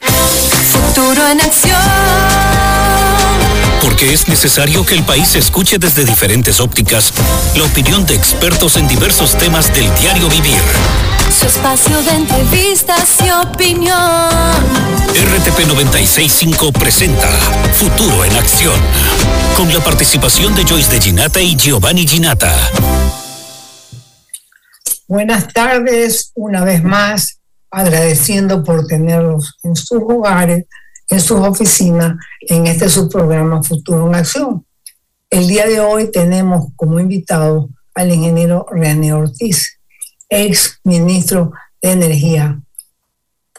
Futuro en acción. Porque es necesario que el país escuche desde diferentes ópticas la opinión de expertos en diversos temas del diario vivir. Su espacio de entrevistas y opinión. RTP 965 presenta Futuro en Acción. Con la participación de Joyce de Ginata y Giovanni Ginata. Buenas tardes, una vez más agradeciendo por tenerlos en sus hogares, en sus oficinas, en este subprograma Futuro en Acción. El día de hoy tenemos como invitado al ingeniero René Ortiz, ex ministro de Energía.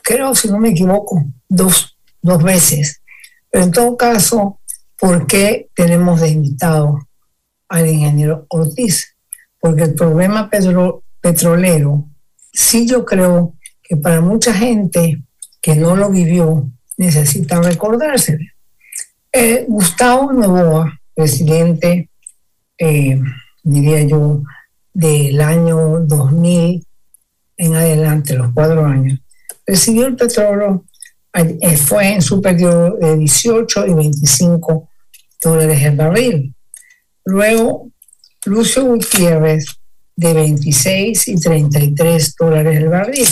Creo, si no me equivoco, dos, dos veces. Pero en todo caso, ¿por qué tenemos de invitado al ingeniero Ortiz? Porque el problema petrolero, sí yo creo que para mucha gente que no lo vivió necesita recordarse. Eh, Gustavo Novoa, presidente, eh, diría yo, del año 2000 en adelante, los cuatro años, recibió el petróleo, eh, fue en su periodo de 18 y 25 dólares el barril. Luego, Lucio Gutiérrez, de 26 y 33 dólares el barril.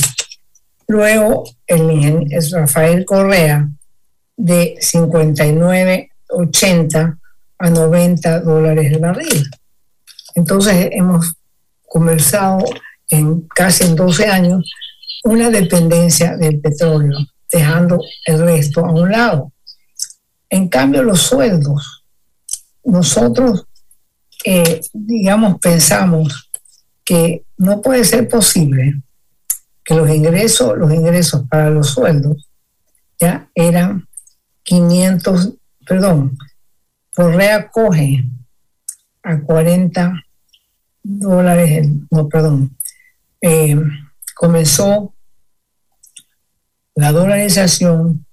Luego, el es Rafael Correa, de 59,80 a 90 dólares el barril. Entonces, hemos conversado en casi en 12 años una dependencia del petróleo, dejando el resto a un lado. En cambio, los sueldos, nosotros, eh, digamos, pensamos que no puede ser posible que los ingresos, los ingresos para los sueldos ya eran 500, perdón, Correa coge a 40 dólares, no, perdón, eh, comenzó la dolarización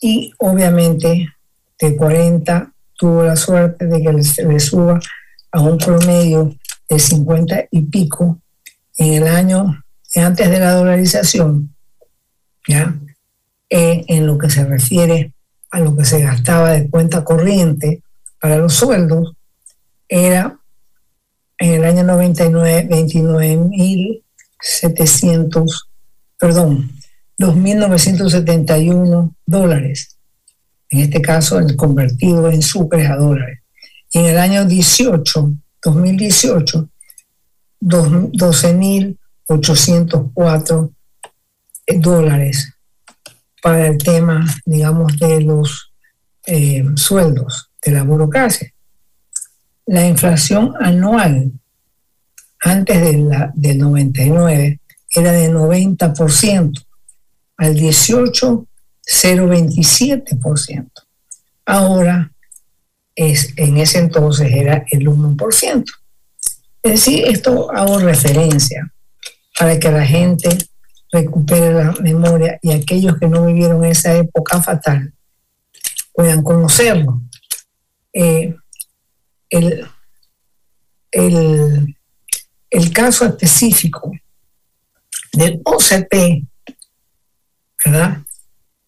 y obviamente de 40 tuvo la suerte de que le, le suba a un promedio de 50 y pico en el año antes de la dolarización, ¿ya? Eh, en lo que se refiere a lo que se gastaba de cuenta corriente para los sueldos, era en el año 99, 29.700, perdón, 2.971 dólares. En este caso, el convertido en sucres a dólares. Y en el año 18, 2018, 12.000 804 dólares para el tema, digamos, de los eh, sueldos de la burocracia. La inflación anual antes del 99 era de 90%, al 18, 0,27%. Ahora, es, en ese entonces era el 1%. Es decir, esto hago referencia para que la gente recupere la memoria y aquellos que no vivieron esa época fatal puedan conocerlo. Eh, el, caso específico del OCP, ¿verdad?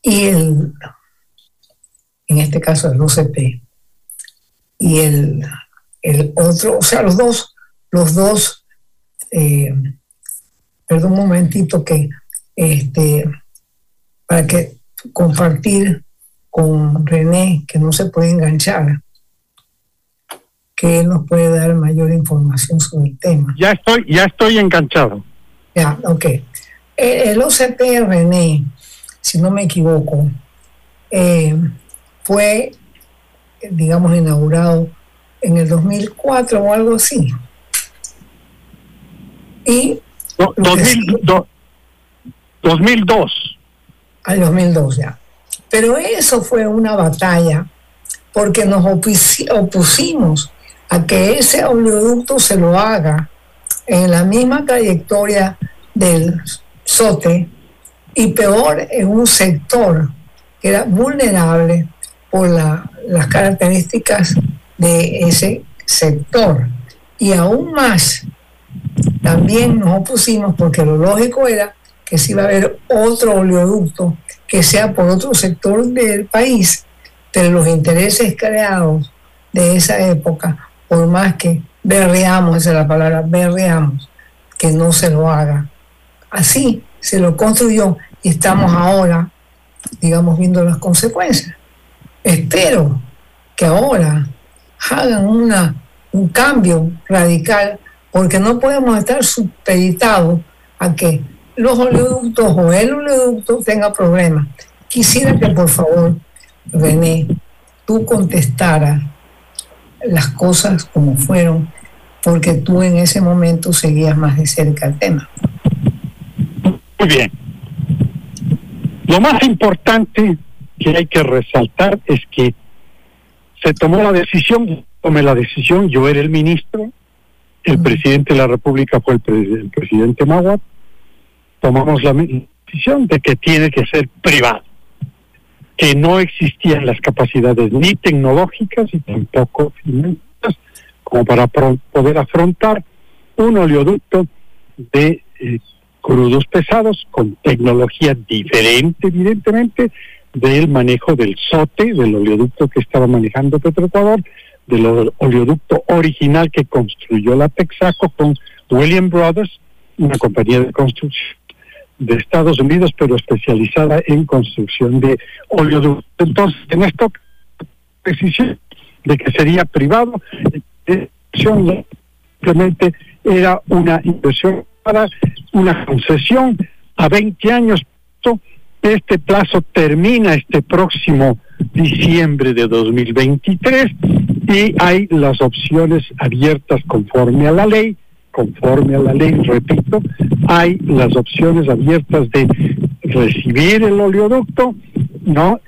Y el, en este caso el OCP, y el, el otro, o sea, los dos, los dos eh, perdón un momentito que este, para que compartir con René, que no se puede enganchar, que él nos puede dar mayor información sobre el tema. Ya estoy, ya estoy enganchado. Ya, ok. El, OCP René, si no me equivoco, eh, fue, digamos, inaugurado en el 2004 o algo así. Y 2002. al 2002 ya. Pero eso fue una batalla porque nos opusimos a que ese oleoducto se lo haga en la misma trayectoria del SOTE y peor en un sector que era vulnerable por las características de ese sector. Y aún más, también nos opusimos porque lo lógico era que si iba a haber otro oleoducto que sea por otro sector del país, pero los intereses creados de esa época, por más que berreamos, esa es la palabra, berreamos, que no se lo haga. Así se lo construyó y estamos ahora, digamos, viendo las consecuencias. Espero que ahora hagan una, un cambio radical, porque no podemos estar supeditados a que los oleoductos o el oleoducto tenga problemas. Quisiera que por favor, René, tú contestaras las cosas como fueron, porque tú en ese momento seguías más de cerca el tema. Muy bien. Lo más importante que hay que resaltar es que se tomó la decisión, tomé la decisión, yo era el ministro, el presidente de la República fue el, presidente Maguat, tomamos la decisión de que tiene que ser privado, que no existían las capacidades ni tecnológicas y tampoco financieras como para poder afrontar un oleoducto de eh, crudos pesados con tecnología diferente, evidentemente, del manejo del SOTE, del oleoducto que estaba manejando Petroecuador, del oleoducto original que construyó la Texaco con William Brothers, una compañía de construcción de Estados Unidos, pero especializada en construcción de oleoductos. Entonces, en esto, decisión de que sería privado, simplemente era una inversión para una concesión a 20 años. Este plazo termina este próximo diciembre de 2023 y hay las opciones abiertas conforme a la ley conforme a la ley, repito, hay las opciones abiertas de recibir el oleoducto, ¿no?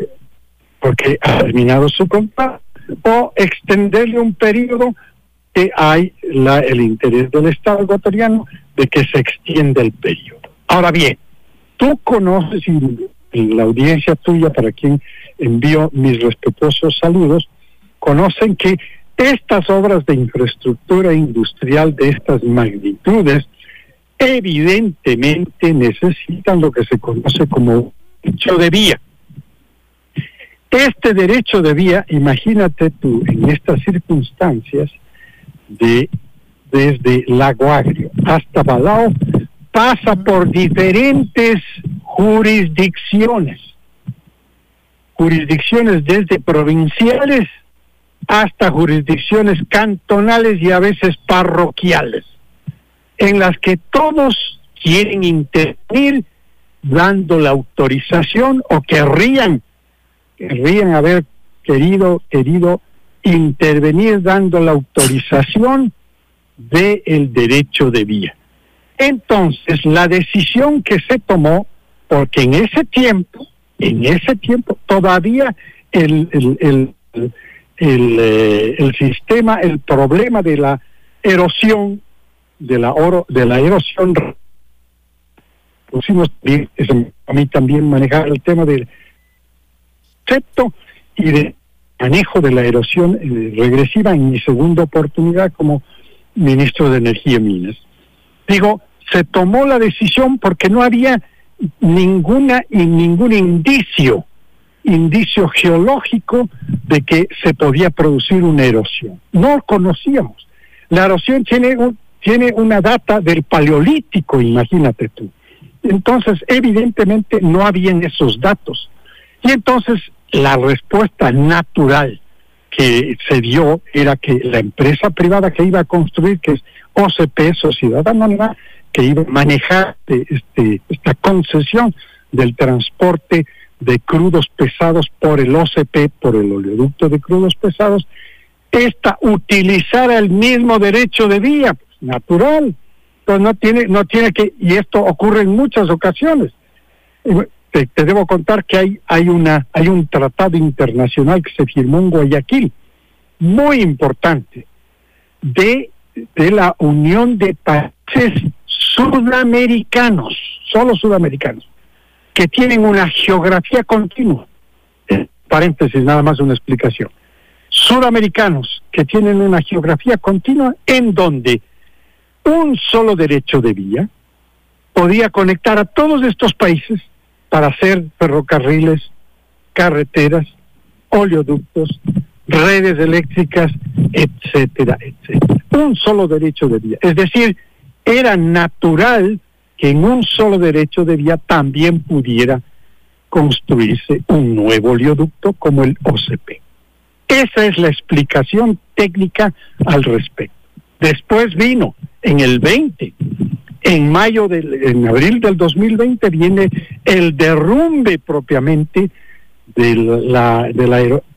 Porque ha terminado su contrato, o extenderle un periodo que hay la, el interés del Estado ecuatoriano de que se extienda el periodo. Ahora bien, tú conoces y la audiencia tuya, para quien envío mis respetuosos saludos, conocen que estas obras de infraestructura industrial de estas magnitudes evidentemente necesitan lo que se conoce como derecho de vía. Este derecho de vía, imagínate tú en estas circunstancias de desde Lago Agrio hasta Balao, pasa por diferentes jurisdicciones. Jurisdicciones desde provinciales hasta jurisdicciones cantonales y a veces parroquiales, en las que todos quieren intervenir dando la autorización o querrían, querrían haber querido, querido intervenir dando la autorización del el derecho de vía. Entonces, la decisión que se tomó, porque en ese tiempo, en ese tiempo, todavía el, el el, eh, el sistema, el problema de la erosión, de la oro, de la erosión pusimos a mí también manejar el tema del concepto y de manejo de la erosión eh, regresiva en mi segunda oportunidad como ministro de Energía y Minas. Digo, se tomó la decisión porque no había ninguna y ningún indicio indicio geológico de que se podía producir una erosión. No conocíamos. La erosión tiene, tiene una data del paleolítico, imagínate tú. Entonces, evidentemente no habían esos datos. Y entonces la respuesta natural que se dio era que la empresa privada que iba a construir, que es OCP, Sociedad Anónima, que iba a manejar este, esta concesión del transporte de crudos pesados por el OCP, por el oleoducto de crudos pesados, esta utilizara el mismo derecho de vía, pues, natural. Pues no tiene, no tiene que, y esto ocurre en muchas ocasiones. te, debo contar que hay, hay, una, hay un tratado internacional que se firmó en Guayaquil, muy importante, de, de la Unión de Países Sudamericanos, solo sudamericanos, que tienen una geografía continua. paréntesis, nada más una explicación. Sudamericanos que tienen una geografía continua en donde un solo derecho de vía podía conectar a todos estos países para hacer ferrocarriles, carreteras, oleoductos, redes eléctricas, etcétera, etcétera. Un solo derecho de vía. Es decir, era natural que en un solo derecho de vía también pudiera construirse un nuevo oleoducto como el OCP. Esa es la explicación técnica al respecto. Después vino en el 20, en mayo del, en abril del 2020 viene el derrumbe propiamente del la,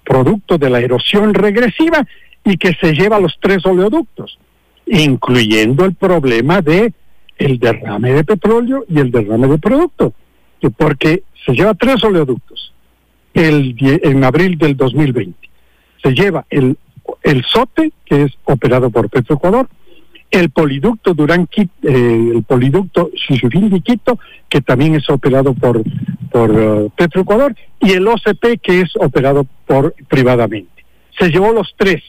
producto de la erosión regresiva y que se lleva los tres oleoductos, incluyendo el problema de el derrame de petróleo y el derrame de producto, porque se lleva tres oleoductos el, en abril del 2020. Se lleva el, el SOTE, que es operado por Petroecuador, el poliducto Durán eh, el poliducto Quito, que también es operado por, por uh, Petroecuador, y el OCP, que es operado por privadamente. Se llevó los tres.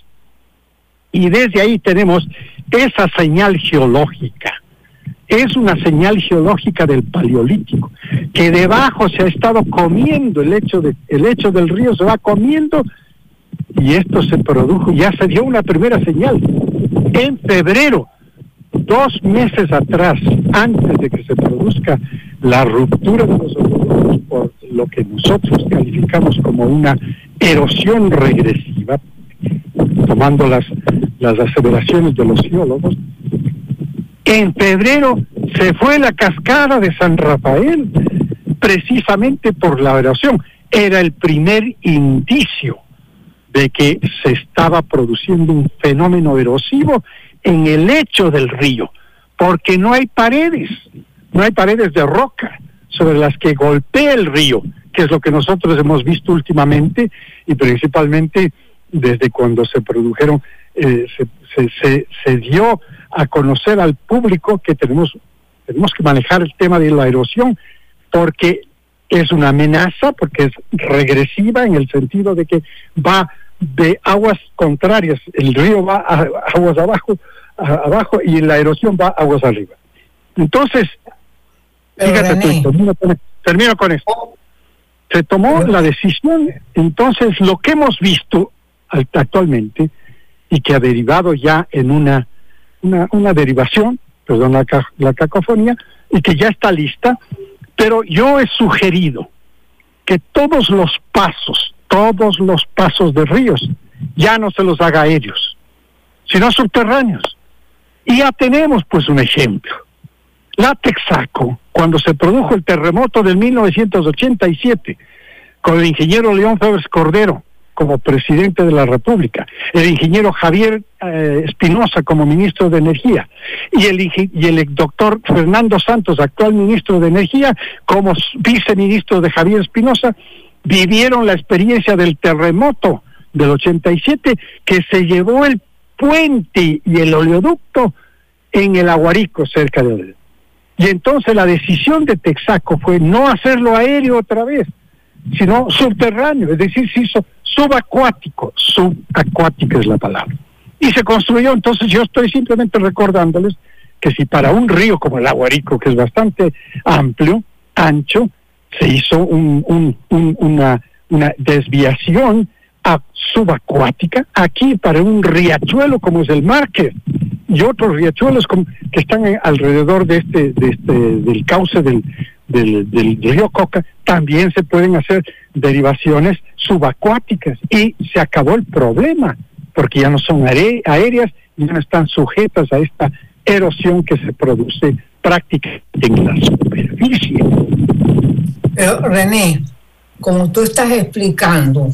Y desde ahí tenemos esa señal geológica. Es una señal geológica del paleolítico, que debajo se ha estado comiendo el hecho de, el hecho del río se va comiendo y esto se produjo, ya se dio una primera señal en febrero, dos meses atrás, antes de que se produzca la ruptura de los oleoductos por lo que nosotros calificamos como una erosión regresiva, tomando las, las aceleraciones de los geólogos, en febrero se fue la cascada de San Rafael, precisamente por la erosión. Era el primer indicio de que se estaba produciendo un fenómeno erosivo en el lecho del río, porque no hay paredes, no hay paredes de roca sobre las que golpea el río, que es lo que nosotros hemos visto últimamente y principalmente desde cuando se produjeron, eh, se, se, se, dio a conocer al público que tenemos, tenemos que manejar el tema de la erosión, porque es una amenaza porque es regresiva en el sentido de que va de aguas contrarias, el río va a aguas abajo, abajo y la erosión va aguas arriba. Entonces, fíjate termino, con, esto. Se tomó la decisión, entonces lo que hemos visto actualmente y que ha derivado ya en una, una, una derivación, perdón la, la cacofonía, y que ya está lista, pero yo he sugerido que todos los pasos, todos los pasos de ríos, ya no se los haga ellos, sino subterráneos. Y ya tenemos pues un ejemplo. La Texaco, cuando se produjo el terremoto del 1987, con el ingeniero León Febres Cordero, como presidente de la República, el ingeniero Javier eh, Espinosa como ministro de Energía y el, doctor Fernando Santos, actual ministro de Energía, como viceministro de Javier Espinosa, vivieron la experiencia del terremoto del 87 que se llevó el puente y el oleoducto en el Aguarico cerca de Oleoducto. Y entonces la decisión de Texaco fue no hacerlo aéreo otra vez, sino subterráneo, es decir, se hizo subacuático, subacuática es la palabra. Y se construyó, entonces yo estoy simplemente recordándoles que si para un río como el Aguarico, que es bastante amplio, ancho, se hizo un, una, una desviación subacuática, aquí para un riachuelo como es el Marque y otros riachuelos que están alrededor de este, de este del cauce del, del, río Coca, también se pueden hacer derivaciones subacuáticas y se acabó el problema, porque ya no son aéreas, ya no están sujetas a esta erosión que se produce prácticamente en la superficie. René, como tú estás explicando,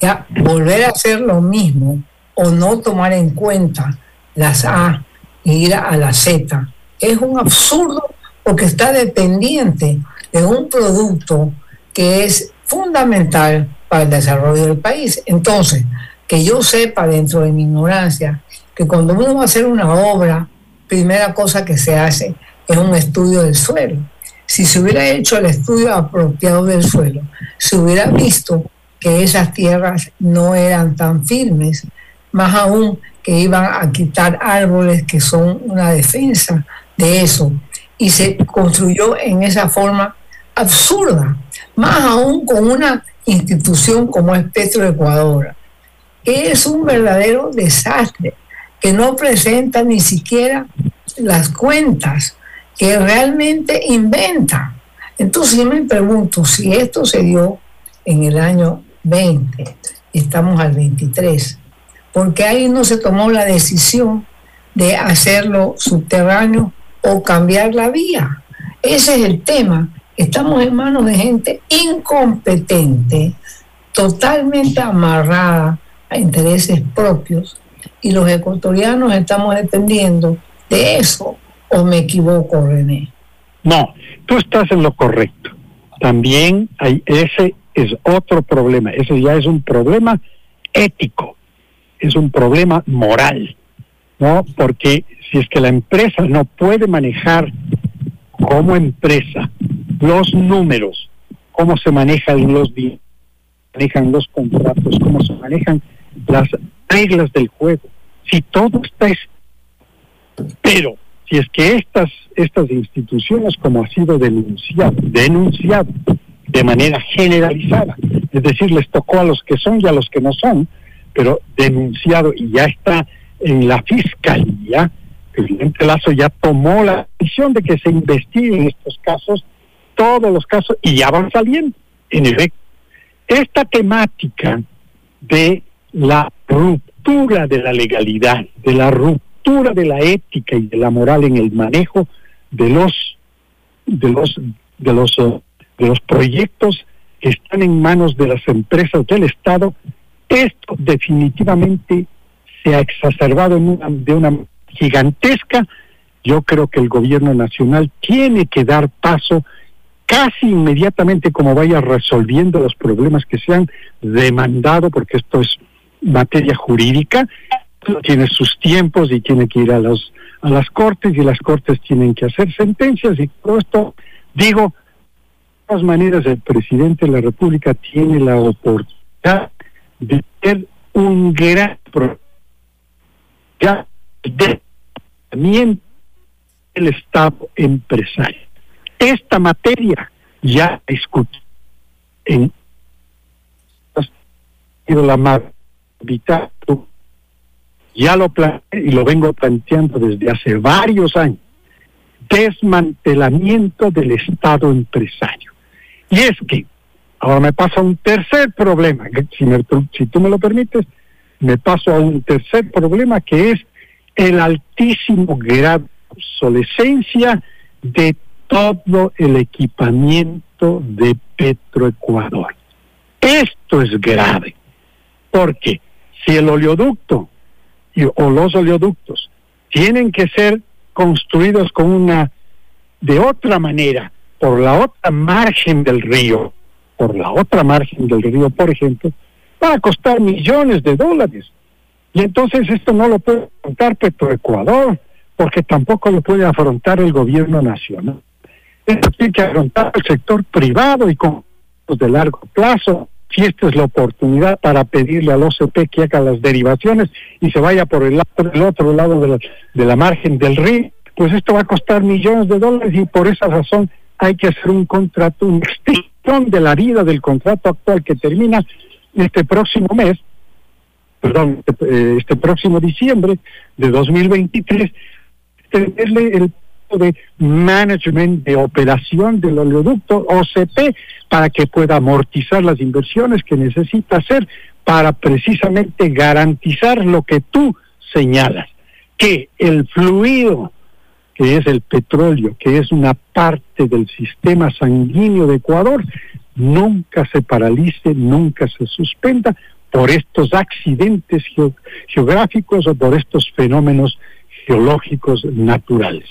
ya volver a hacer lo mismo o no tomar en cuenta las A e ir a la Z es un absurdo porque está dependiente de un producto que es fundamental para el desarrollo del país. Entonces, que yo sepa dentro de mi ignorancia que cuando uno va a hacer una obra, primera cosa que se hace es un estudio del suelo. Si se hubiera hecho el estudio apropiado del suelo, se hubiera visto que esas tierras no eran tan firmes, más aún que iban a quitar árboles que son una defensa de eso. Y se construyó en esa forma absurda, más aún con una institución como es Petroecuador. Es un verdadero desastre que no presenta ni siquiera las cuentas, que realmente inventa. Entonces yo me pregunto si esto se dio en el año 20, estamos al 23, porque ahí no se tomó la decisión de hacerlo subterráneo o cambiar la vía. Ese es el tema. Estamos en manos de gente incompetente, totalmente amarrada a intereses propios y los ecuatorianos estamos dependiendo de eso o me equivoco, René. No, tú estás en lo correcto. También hay ese es otro problema, ese ya es un problema ético, es un problema moral, ¿no? Porque si es que la empresa no puede manejar como empresa los números, cómo se manejan los manejan los contratos, cómo se manejan las reglas del juego, si todo está pero si es que estas estas instituciones como ha sido denunciado denunciado de manera generalizada es decir les tocó a los que son y a los que no son pero denunciado y ya está en la fiscalía el presidente Lazo ya tomó la decisión de que se investiguen estos casos todos los casos y ya van saliendo en efecto. Esta temática de la ruptura de la legalidad, de la ruptura de la ética y de la moral en el manejo de los de los de los eh, de los proyectos que están en manos de las empresas del Estado, esto definitivamente se ha exacerbado en una, de una gigantesca. Yo creo que el gobierno nacional tiene que dar paso casi inmediatamente como vaya resolviendo los problemas que se han demandado, porque esto es materia jurídica, tiene sus tiempos y tiene que ir a, los, a las cortes y las cortes tienen que hacer sentencias y todo esto, digo, de todas maneras el presidente de la República tiene la oportunidad de tener un gran ya de el Estado empresario. Esta materia ya discutió en la ya lo y lo vengo planteando desde hace varios años, desmantelamiento del Estado empresario. Y es que ahora me pasa un tercer problema, si, si tú me lo permites, me paso a un tercer problema que es el altísimo grado de obsolescencia de todo el equipamiento de Petroecuador. Esto es grave, porque si el oleoducto o los oleoductos tienen que ser construidos con una de otra manera por la otra margen del río, por la otra margen del río, por ejemplo, va a costar millones de dólares. Y entonces esto no lo puede afrontar Petroecuador, porque tampoco lo puede afrontar el gobierno nacional. Esto tiene que afrontar el sector privado y con de largo plazo, si esta es la oportunidad para pedirle al OCP que haga las derivaciones y se vaya por el, otro lado de la, de la margen del río, pues esto va a costar millones de dólares y por esa razón hay que hacer un contrato, una extensión de la vida del contrato actual que termina este próximo mes, perdón, este, eh, este próximo diciembre de 2023, tenerle el de management de operación del oleoducto OCP para que pueda amortizar las inversiones que necesita hacer para precisamente garantizar lo que tú señalas, que el fluido que es el petróleo, que es una parte del sistema sanguíneo de Ecuador, nunca se paralice, nunca se suspenda por estos accidentes geográficos o por estos fenómenos geológicos naturales.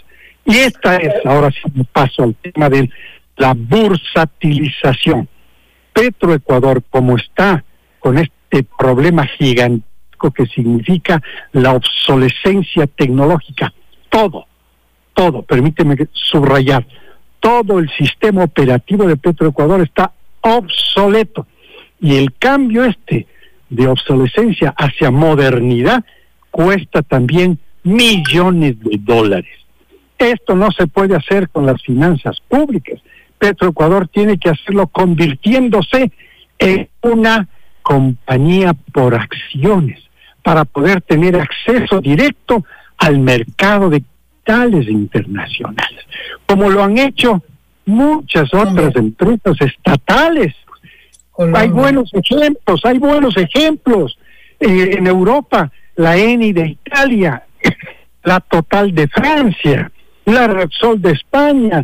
Y esta es, ahora sí paso al tema del la bursatilización. Petroecuador, como está con este problema gigantesco que significa la obsolescencia tecnológica, todo, todo, permíteme subrayar, todo el sistema operativo de Petroecuador está obsoleto. Y el cambio este de obsolescencia hacia modernidad cuesta también millones de dólares. Esto no se puede hacer con las finanzas públicas. Petroecuador tiene que hacerlo convirtiéndose en una compañía por acciones para poder tener acceso directo al mercado de capitales internacionales, como lo han hecho muchas otras empresas estatales. Hay buenos ejemplos, hay buenos ejemplos. Eh, en Europa, la ENI de Italia, la Total de Francia, la Repsol de España.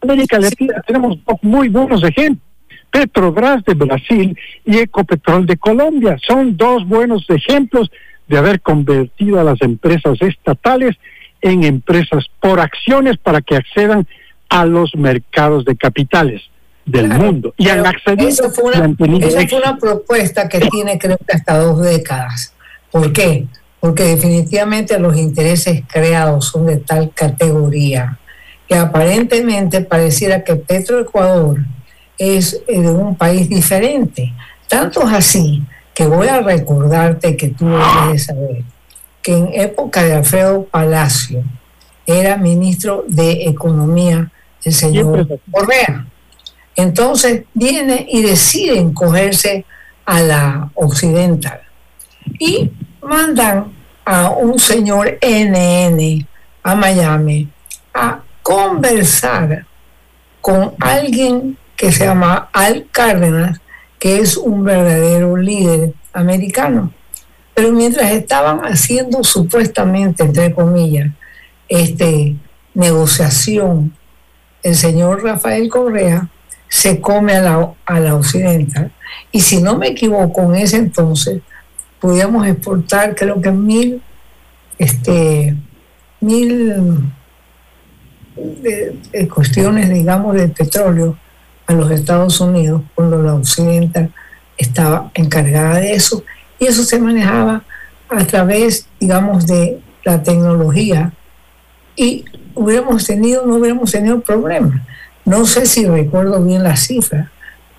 América Latina tenemos muy buenos ejemplos. Petrobras de Brasil y Ecopetrol de Colombia son dos buenos ejemplos de haber convertido a las empresas estatales en empresas por acciones para que accedan a los mercados de capitales del mundo. Y han accedido. Esa fue, una, esa fue una propuesta que tiene creo que hasta dos décadas. ¿Por qué? Porque definitivamente los intereses creados son de tal categoría que aparentemente pareciera que Petroecuador es de un país diferente. Tanto es así que voy a recordarte que tú debes saber que en época de Alfredo Palacio era ministro de Economía el señor Correa. Entonces viene y deciden cogerse a la occidental y mandan a un señor NN a Miami a conversar con alguien que se llama Al Cárdenas, que es un verdadero líder americano. Pero mientras estaban haciendo supuestamente, entre comillas, este, negociación, el señor Rafael Correa se come a la, a la occidental. Y si no me equivoco, en ese entonces podíamos exportar creo que mil, este, mil de, cuestiones, digamos, de petróleo a los Estados Unidos cuando la occidental estaba encargada de eso y eso se manejaba a través, digamos, de la tecnología y hubiéramos tenido, no hubiéramos tenido problemas. No sé si recuerdo bien la cifra,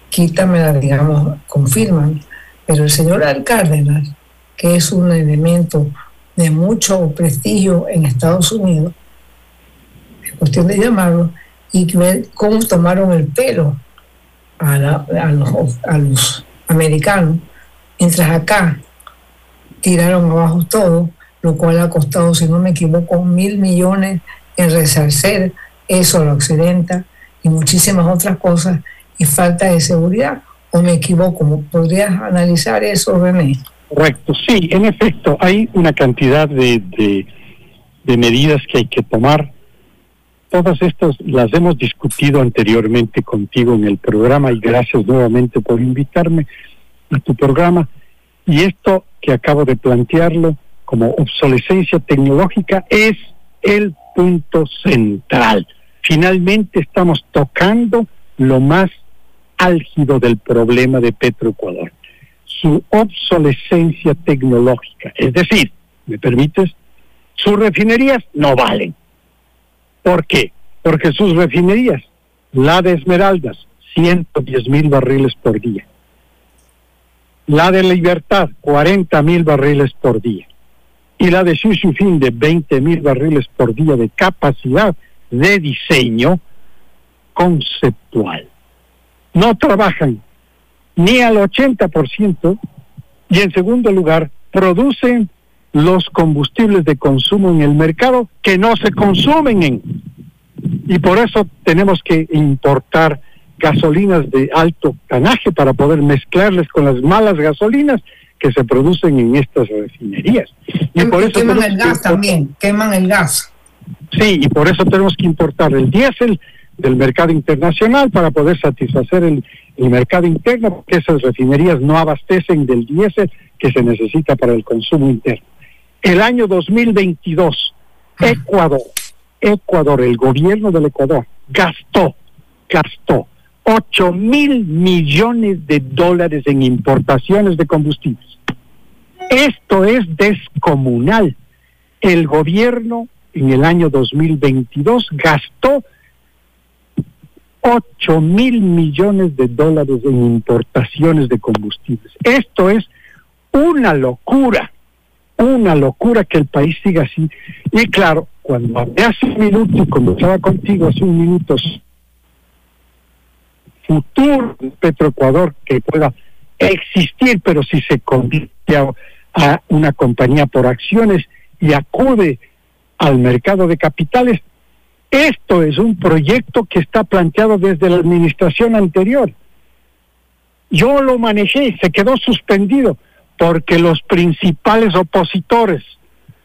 quítamela, digamos, confirman, pero el señor Alcárdenas, que es un elemento de mucho prestigio en Estados Unidos, es cuestión de llamarlo, y ver cómo tomaron el pelo a, los, a los americanos, mientras acá tiraron abajo todo, lo cual ha costado, si no me equivoco, mil millones en resarcer eso a la occidental y muchísimas otras cosas y falta de seguridad. ¿O me equivoco? ¿Podrías analizar eso, René? Correcto, sí, en efecto, hay una cantidad de, de, medidas que hay que tomar. Todas estas las hemos discutido anteriormente contigo en el programa y gracias nuevamente por invitarme a tu programa. Y esto que acabo de plantearlo como obsolescencia tecnológica es el punto central finalmente estamos tocando lo más álgido del problema de Petroecuador, su obsolescencia tecnológica. Es decir, ¿me permites? Sus refinerías no valen. ¿Por qué? Porque sus refinerías, la de Esmeraldas, 110 mil barriles por día. La de Libertad, 40 mil barriles por día. Y la de Xuxufín, de 20 mil barriles por día de capacidad, de diseño conceptual. No trabajan ni al 80% y en segundo lugar producen los combustibles de consumo en el mercado que no se consumen en. Y por eso tenemos que importar gasolinas de alto canaje para poder mezclarles con las malas gasolinas que se producen en estas refinerías. Y por eso queman el gas también, queman el gas. Sí, y por eso tenemos que importar el diésel del mercado internacional para poder satisfacer el, mercado interno, porque esas refinerías no abastecen del diésel que se necesita para el consumo interno. El año 2022, ah. Ecuador, Ecuador, el gobierno del Ecuador, gastó, gastó 8 mil millones de dólares en importaciones de combustibles. Esto es descomunal. El gobierno en el año 2022 gastó 8 mil millones de dólares en importaciones de combustibles. Esto es una locura, una locura que el país siga así. Y claro, cuando hace un minuto y conversaba contigo hace un minuto, futuro Petroecuador que pueda existir, pero si se convierte a, a una compañía por acciones y acude al mercado de capitales, esto es un proyecto que está planteado desde la administración anterior. Yo lo manejé se quedó suspendido porque los principales opositores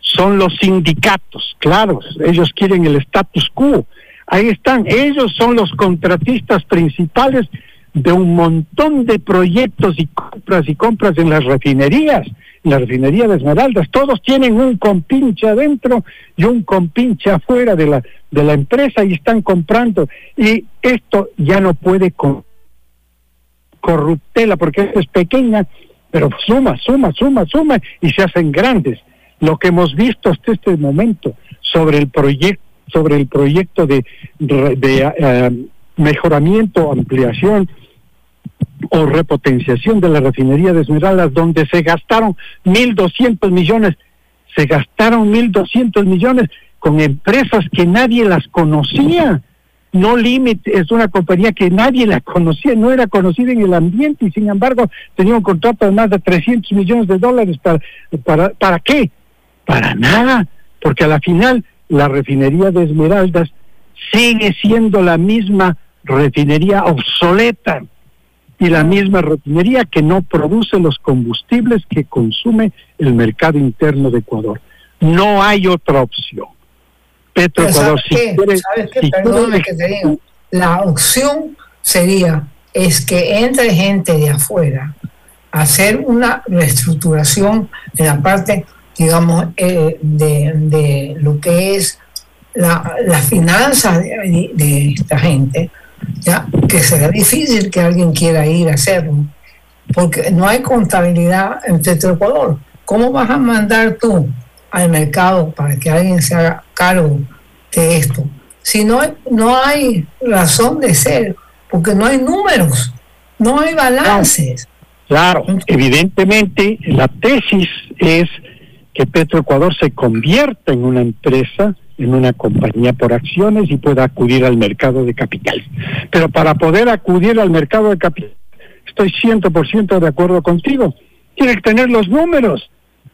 son los sindicatos, claro, ellos quieren el status quo. Ahí están, ellos son los contratistas principales de un montón de proyectos y compras y compras en las refinerías la refinería de Esmeraldas, todos tienen un compinche adentro y un compinche afuera de la, de la empresa y están comprando. Y esto ya no puede con corruptela porque es pequeña, pero suma, suma, suma, suma y se hacen grandes. Lo que hemos visto hasta este momento sobre el proyecto sobre el proyecto de, de, eh, mejoramiento, ampliación o repotenciación de la refinería de Esmeraldas, donde se gastaron 1.200 millones, se gastaron 1.200 millones con empresas que nadie las conocía. No Limit es una compañía que nadie la conocía, no era conocida en el ambiente y sin embargo tenía un contrato de más de 300 millones de dólares. ¿Para, para, para qué? Para nada, porque a la final la refinería de Esmeraldas sigue siendo la misma refinería obsoleta y la misma refinería que no produce los combustibles que consume el mercado interno de Ecuador. No hay otra opción. Petroecuador, si quiere, Perdóname que te digo. La opción sería es que entre gente de afuera a hacer una reestructuración en la parte, digamos, eh, de, lo que es la, la finanza de esta gente, ya que será difícil que alguien quiera ir a hacerlo, porque no hay contabilidad en Ecuador. ¿Cómo vas a mandar tú al mercado para que alguien se haga cargo de esto? Si no hay, no hay razón de ser, porque no hay números, no hay balances. Claro, evidentemente la tesis es que Petroecuador se convierta en una empresa en una compañía por acciones y pueda acudir al mercado de capitales. Pero para poder acudir al mercado de capitales, estoy 100% de acuerdo contigo, tiene que tener los números.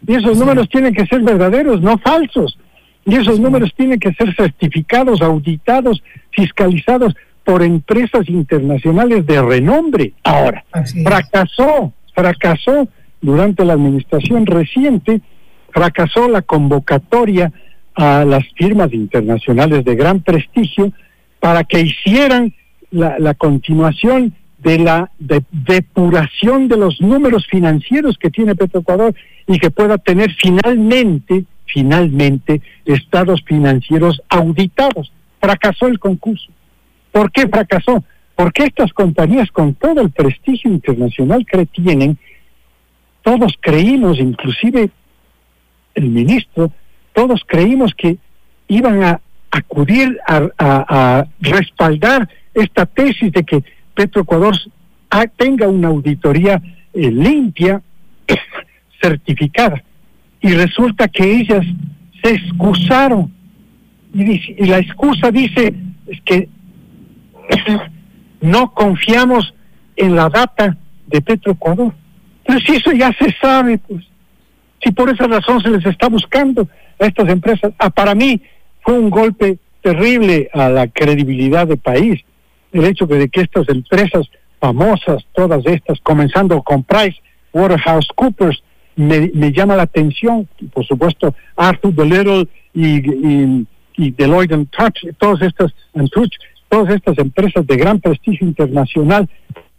Y esos números tienen que ser verdaderos, no falsos. Y esos números tienen que ser certificados, auditados, fiscalizados por empresas internacionales de renombre. Ahora, fracasó, fracasó durante la administración reciente, fracasó la convocatoria a las firmas internacionales de gran prestigio para que hicieran la, continuación de la depuración de los números financieros que tiene Petroecuador y que pueda tener finalmente, finalmente, estados financieros auditados. Fracasó el concurso. ¿Por qué fracasó? Porque estas compañías con todo el prestigio internacional que tienen, todos creímos, inclusive el ministro, todos creímos que iban a acudir a, respaldar esta tesis de que Petroecuador tenga una auditoría eh, limpia, certificada. Y resulta que ellas se excusaron. Y, la excusa dice es que no confiamos en la data de Petroecuador. Pero si eso ya se sabe, pues, si por esa razón se les está buscando, estas empresas. Ah, para mí fue un golpe terrible a la credibilidad del país el hecho de que estas empresas famosas, todas estas, comenzando con Price, Waterhouse Coopers, me, llama la atención, por supuesto, Arthur DeLittle y, y, Deloitte and Touch, todas estas, and todas estas empresas de gran prestigio internacional,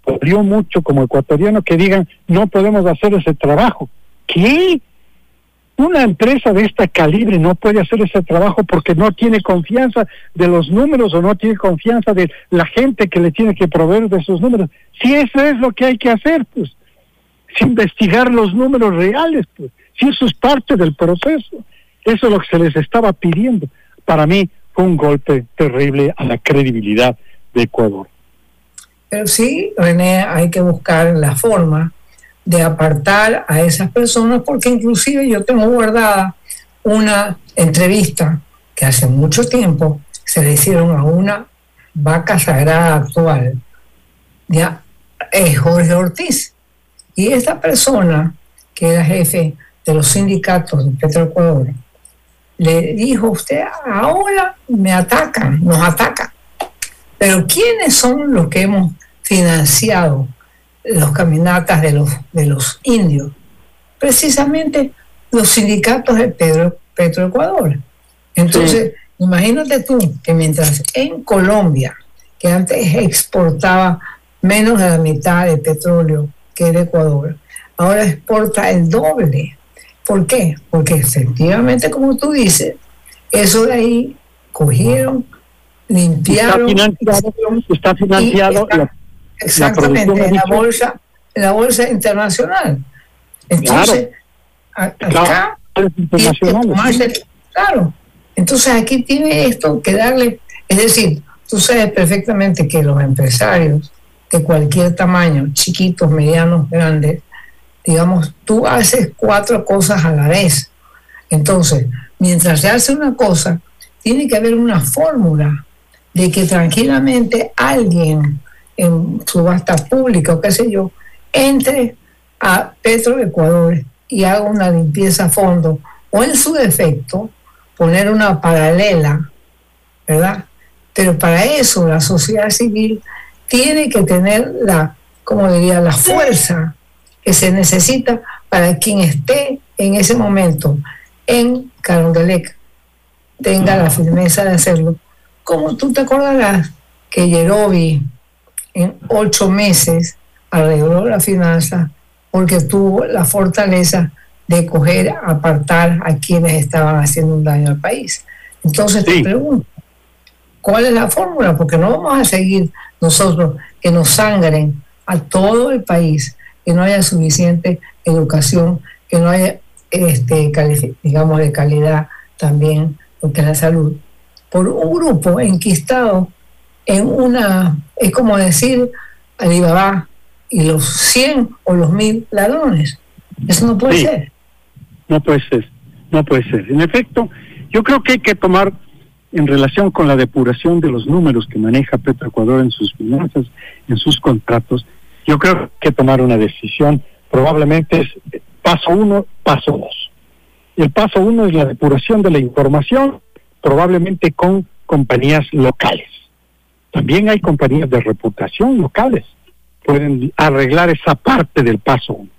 abrió mucho como ecuatoriano que digan, no podemos hacer ese trabajo. ¿Qué? Una empresa de esta calibre no puede hacer ese trabajo porque no tiene confianza de los números o no tiene confianza de la gente que le tiene que proveer de esos números. Si eso es lo que hay que hacer, pues, investigar los números reales, pues, si eso es parte del proceso. Eso es lo que se les estaba pidiendo. Para mí fue un golpe terrible a la credibilidad de Ecuador. Pero sí, René, hay que buscar la forma de apartar a esas personas, porque inclusive yo tengo guardada una entrevista que hace mucho tiempo se le hicieron a una vaca sagrada actual, ya es Jorge Ortiz. Y esta persona, que era jefe de los sindicatos de Petroecuador, le dijo, usted ahora me atacan, nos atacan. Pero ¿quiénes son los que hemos financiado los caminatas de los, de los indios? Precisamente los sindicatos de Pedro, Petroecuador. Entonces, imagínate tú que mientras en Colombia, que antes exportaba menos de la mitad de petróleo que el Ecuador, ahora exporta el doble. ¿Por qué? Porque efectivamente, como tú dices, eso de ahí cogieron, limpiaron. Está financiado, está financiado exactamente, en la bolsa, en la bolsa internacional. Entonces, acá, claro. Entonces aquí tiene esto que darle, es decir, tú sabes perfectamente que los empresarios de cualquier tamaño, chiquitos, medianos, grandes, digamos, tú haces cuatro cosas a la vez. Entonces, mientras se hace una cosa, tiene que haber una fórmula de que tranquilamente alguien en subasta pública o qué sé yo, entre a Petroecuador y haga una limpieza a fondo o en su defecto poner una paralela, ¿verdad? Pero para eso la sociedad civil tiene que tener la, como diría, la fuerza que se necesita para quien esté en ese momento en Carondelet tenga la firmeza de hacerlo. Como tú te acordarás que Yerobi en ocho meses arregló la finanza porque tuvo la fortaleza de coger, apartar a quienes estaban haciendo un daño al país. Entonces te pregunto, ¿cuál es la fórmula? Porque no vamos a seguir nosotros que nos sangren a todo el país, que no haya suficiente educación, que no haya, este, digamos, de calidad también, porque la salud, por un grupo enquistado en una, es como decir Alibaba y los 100 o los 1000 ladrones. Eso no puede ser. No puede ser, no puede ser. En efecto, yo creo que hay que tomar en relación con la depuración de los números que maneja Petroecuador en sus finanzas, en sus contratos, yo creo que hay que tomar una decisión. Probablemente es paso uno, paso dos. El paso uno es la depuración de la información, probablemente con compañías locales. También hay compañías de reputación locales. Pueden arreglar esa parte del paso uno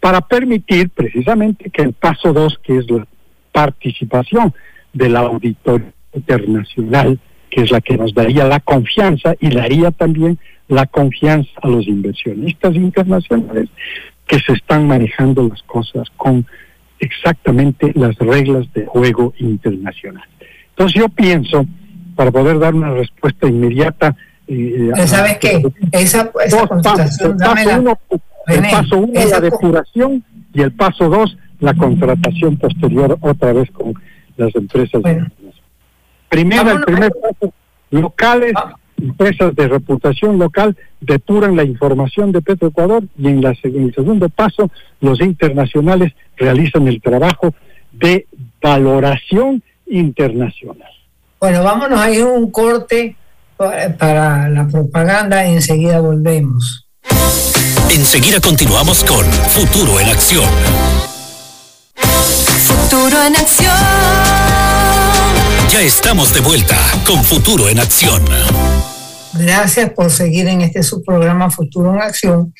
para permitir precisamente que el paso dos, que es la participación del auditor internacional, que es la que nos daría la confianza y daría también la confianza a los inversionistas internacionales que se están manejando las cosas con exactamente las reglas de juego internacional. Entonces yo pienso para poder dar una respuesta inmediata. Eh, ¿Sabes qué? Esa, esa paso, el paso uno, el paso uno la depuración y el paso dos, la contratación posterior otra vez con las empresas. Primero, el primer paso, locales, empresas de reputación local depuran la información de Petroecuador y en, la, en el segundo paso, los internacionales realizan el trabajo de valoración internacional. Bueno, vámonos a ir a un corte para la propaganda y enseguida volvemos. Enseguida continuamos con Futuro en Acción. Futuro en Acción. Ya estamos de vuelta con Futuro en Acción. Gracias por seguir en este subprograma Futuro en Acción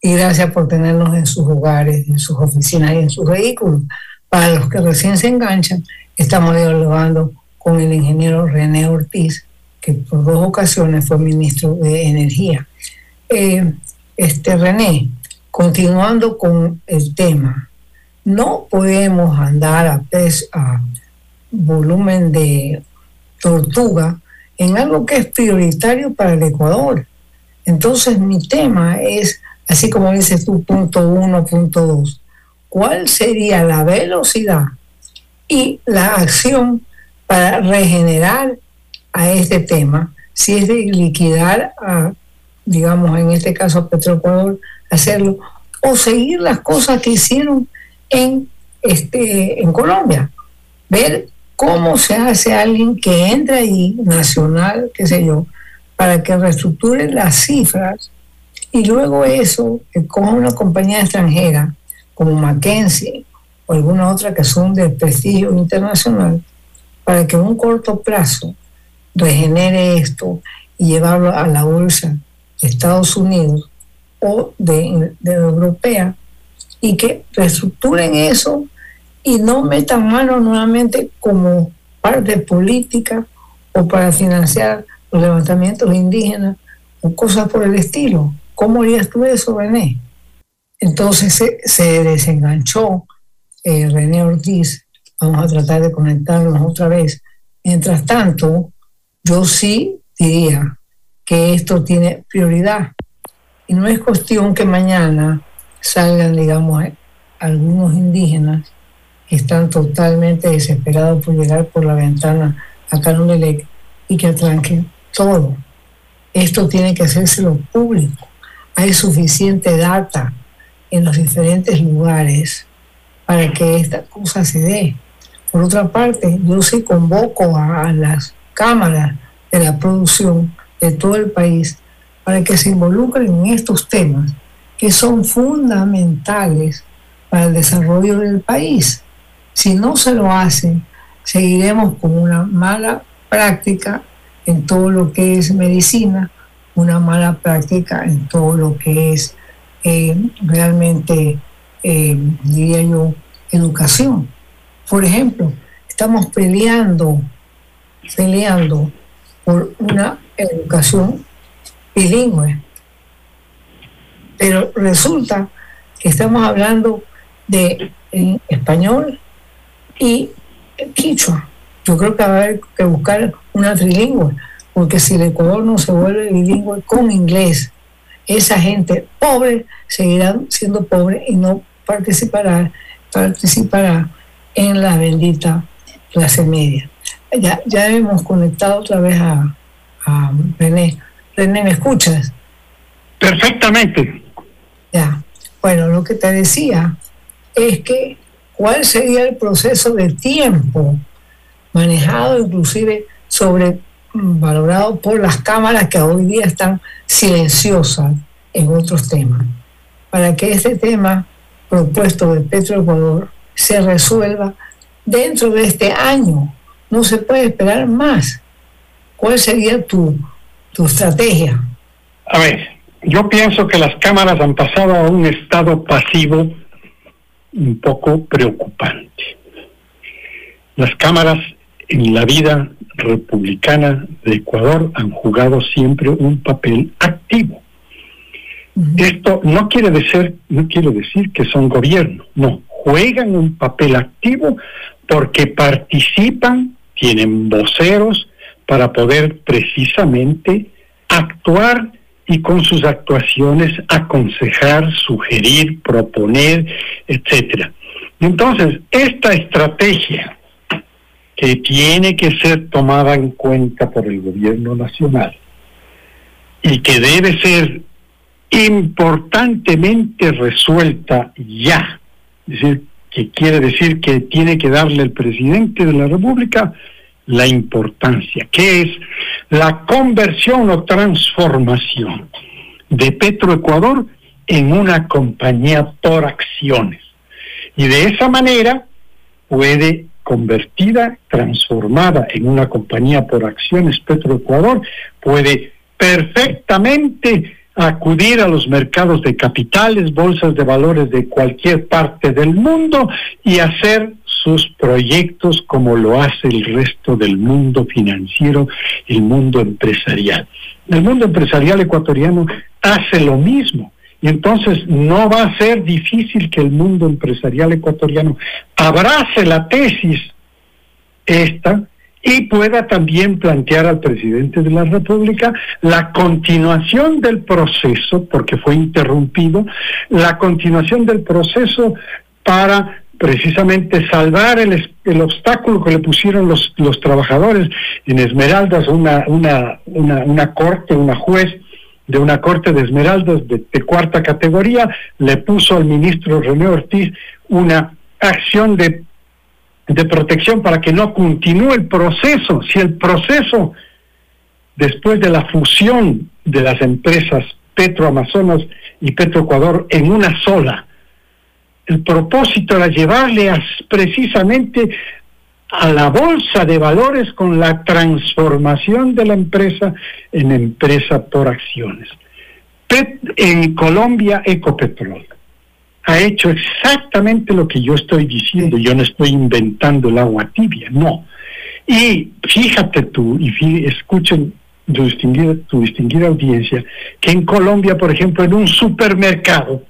y gracias por tenernos en sus hogares, en sus oficinas y en sus vehículos. Para los que recién se enganchan, estamos dialogando con el ingeniero René Ortiz, que por dos ocasiones fue ministro de Energía. Eh, este René, continuando con el tema, no podemos andar a, a volumen de tortuga en algo que es prioritario para el Ecuador. Entonces mi tema es, así como dices tú, punto uno, punto dos, ¿cuál sería la velocidad y la acción para regenerar a este tema? Si es de liquidar a, digamos, en este caso a Petroecuador, hacerlo, o seguir las cosas que hicieron en, este, en Colombia. Ver cómo se hace alguien que entra ahí, nacional, qué sé yo, para que reestructure las cifras y luego eso, que coja una compañía extranjera como Mackenzie o alguna otra que son de prestigio internacional, para que en un corto plazo regenere esto y llevarlo a la bolsa de Estados Unidos o de, de europea y que reestructuren eso y no metan mano nuevamente como parte política o para financiar los levantamientos indígenas o cosas por el estilo. ¿Cómo harías tú eso, René? Entonces se, desenganchó eh, René Ortiz. Vamos a tratar de conectarnos otra vez. Mientras tanto, yo sí diría que esto tiene prioridad. Y no es cuestión que mañana salgan, digamos, algunos indígenas que están totalmente desesperados por llegar por la ventana a Canunelec y que atranquen todo. Esto tiene que lo público. Hay suficiente data en los diferentes lugares para que esta cosa se dé. Por otra parte, yo sí convoco a las cámaras de la producción de todo el país para que se involucren en estos temas que son fundamentales para el desarrollo del país. Si no se lo hacen, seguiremos con una mala práctica en todo lo que es medicina, una mala práctica en todo lo que es eh, realmente, eh, diría yo, educación. Por ejemplo, estamos peleando, peleando por una educación bilingüe pero resulta que estamos hablando de español y quichua. Yo creo que va a haber que buscar una trilingüe, porque si el Ecuador no se vuelve bilingüe con inglés, esa gente pobre seguirá siendo pobre y no participará, participará en la bendita clase media. Ya, ya hemos conectado otra vez a, a René. René, ¿me escuchas? Perfectamente. Ya. Bueno, lo que te decía es que cuál sería el proceso de tiempo manejado inclusive sobre mm, valorado por las cámaras que hoy día están silenciosas en otros temas, para que este tema propuesto de Petroecuador se resuelva dentro de este año. No se puede esperar más. ¿Cuál sería tu, tu estrategia? A ver, yo pienso que las cámaras han pasado a un estado pasivo un poco preocupante. Las cámaras en la vida republicana de Ecuador han jugado siempre un papel activo. Esto no quiere decir, no quiere decir que son gobierno, no, juegan un papel activo porque participan, tienen voceros para poder precisamente actuar y con sus actuaciones aconsejar, sugerir, proponer, etcétera. Entonces, esta estrategia que tiene que ser tomada en cuenta por el gobierno nacional y que debe ser importantemente resuelta ya, es decir, que quiere decir que tiene que darle el presidente de la República la importancia, que es la conversión o transformación de Petroecuador en una compañía por acciones. Y de esa manera puede convertida, transformada en una compañía por acciones Petroecuador, puede perfectamente acudir a los mercados de capitales, bolsas de valores de cualquier parte del mundo y hacer sus proyectos como lo hace el resto del mundo financiero, el mundo empresarial. El mundo empresarial ecuatoriano hace lo mismo Y entonces no va a ser difícil que el mundo empresarial ecuatoriano abrace la tesis esta y pueda también plantear al presidente de la República la continuación del proceso, porque fue interrumpido, la continuación del proceso para precisamente salvar el, el obstáculo que le pusieron los, los trabajadores. En Esmeraldas, una, una, una, una corte, una juez de una corte de Esmeraldas de, de cuarta categoría, le puso al ministro René Ortiz una acción de de protección para que no continúe el proceso. Si el proceso, después de la fusión de las empresas Petroamazonas y Petroecuador en una sola, el propósito era llevarle precisamente a la bolsa de valores con la transformación de la empresa en empresa por acciones. en Colombia, Ecopetrol ha hecho exactamente lo que yo estoy diciendo. Yo no estoy inventando el agua tibia, no. Y fíjate tú, y escuchen tu distinguida, tu distinguida audiencia, que en Colombia, por ejemplo, en un supermercado,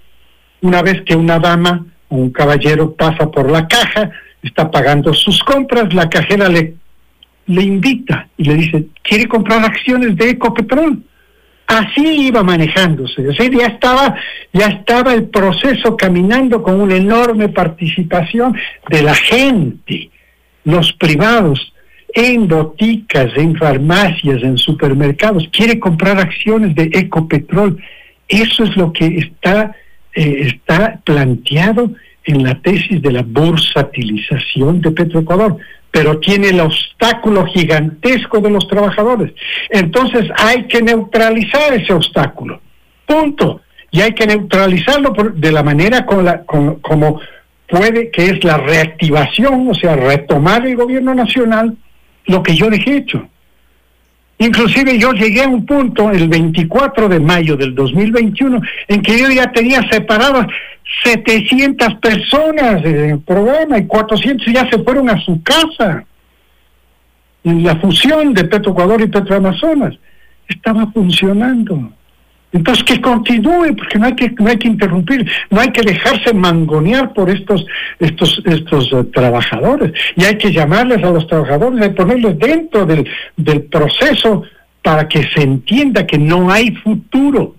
una vez que una dama o un caballero pasa por la caja, está pagando sus compras, la cajera le, le invita y le dice, ¿quiere comprar acciones de Ecopetrol? Así iba manejándose, ya estaba, ya estaba el proceso caminando con una enorme participación de la gente, los privados, en boticas, en farmacias, en supermercados, quiere comprar acciones de Ecopetrol. Eso es lo que está, eh, está planteado en la tesis de la bursatilización de Petroecuador pero tiene el obstáculo gigantesco de los trabajadores. Entonces hay que neutralizar ese obstáculo. Punto. Y hay que neutralizarlo de la manera como puede, que es la reactivación, o sea, retomar el gobierno nacional lo que yo dejé hecho. Inclusive yo llegué a un punto el 24 de mayo del 2021 en que yo ya tenía separadas 700 personas en el programa y 400 ya se fueron a su casa. En la fusión de Petroecuador y Petroamazonas estaba funcionando. Entonces que continúe, porque no hay que, no hay que interrumpir, no hay que dejarse mangonear por estos, estos, estos eh, trabajadores. Y hay que llamarles a los trabajadores, y ponerlos dentro del, del proceso para que se entienda que no hay futuro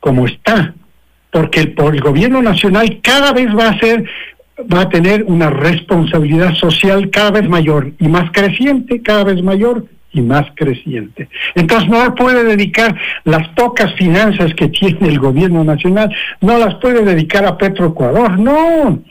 como está porque el, el gobierno nacional cada vez va a ser va a tener una responsabilidad social cada vez mayor y más creciente, cada vez mayor y más creciente. Entonces no puede dedicar las pocas finanzas que tiene el gobierno nacional, no las puede dedicar a Petroecuador, no.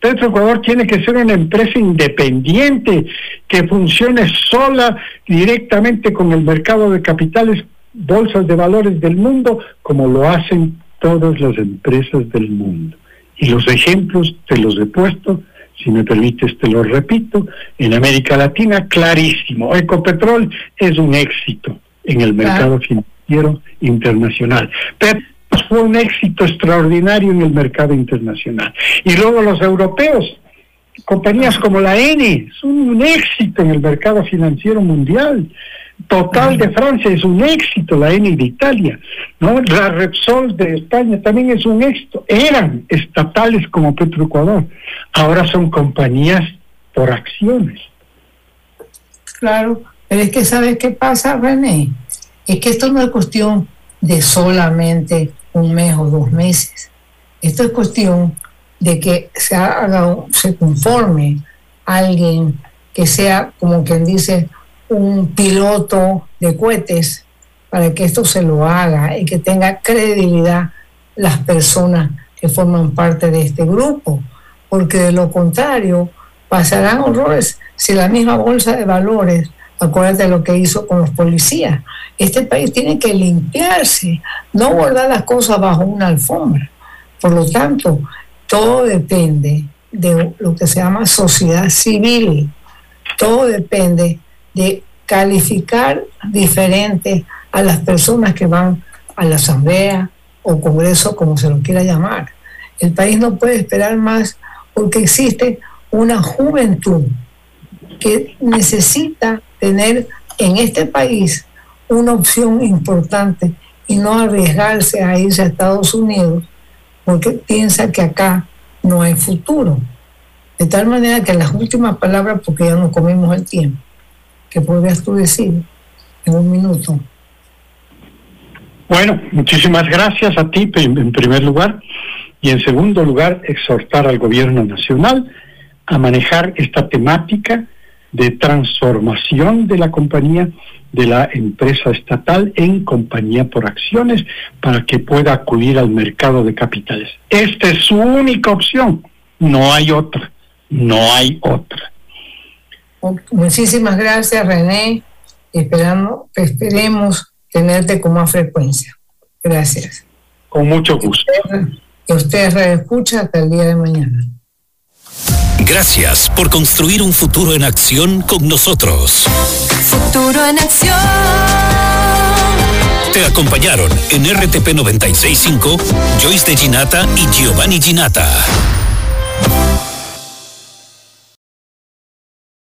Petroecuador tiene que ser una empresa independiente que funcione sola directamente con el mercado de capitales, bolsas de valores del mundo, como lo hacen todas las empresas del mundo. Y los ejemplos te los he puesto, si me permites te los repito, en América Latina clarísimo, Ecopetrol es un éxito en el mercado financiero internacional. Pero fue un éxito extraordinario en el mercado internacional. Y luego los europeos, compañías como la N, son un éxito en el mercado financiero mundial. Total de Francia es un éxito, la ENI de Italia, ¿no? La Repsol de España también es un éxito. Eran estatales como Petroecuador, ahora son compañías por acciones. Claro, pero es que ¿sabes qué pasa, René? Es que esto no es cuestión de solamente un mes o dos meses. Esto es cuestión de que se haga, se conforme alguien que sea, como quien dice, un piloto de cohetes para que esto se lo haga y que tenga credibilidad las personas que forman parte de este grupo, porque de lo contrario pasarán horrores si la misma bolsa de valores, acuérdate lo que hizo con los policías, este país tiene que limpiarse, no guardar las cosas bajo una alfombra. Por lo tanto, todo depende de lo que se llama sociedad civil, todo depende de calificar diferente a las personas que van a la asamblea o congreso, como se lo quiera llamar. El país no puede esperar más porque existe una juventud que necesita tener en este país una opción importante y no arriesgarse a irse a Estados Unidos porque piensa que acá no hay futuro. De tal manera que las últimas palabras, porque ya no comimos el tiempo, que podrías tú decir en un minuto. Bueno, muchísimas gracias a ti en primer lugar y en segundo lugar exhortar al gobierno nacional a manejar esta temática de transformación de la compañía de la empresa estatal en compañía por acciones para que pueda acudir al mercado de capitales. Esta es su única opción, no hay otra, no hay otra. Muchísimas gracias René, esperamos, esperemos tenerte con más frecuencia. Gracias. Con mucho gusto. Y usted, reescucha hasta el día de mañana. Gracias por construir un futuro en acción con nosotros. Futuro en acción. Te acompañaron en RTP 965 Joyce de Ginata y Giovanni Ginata.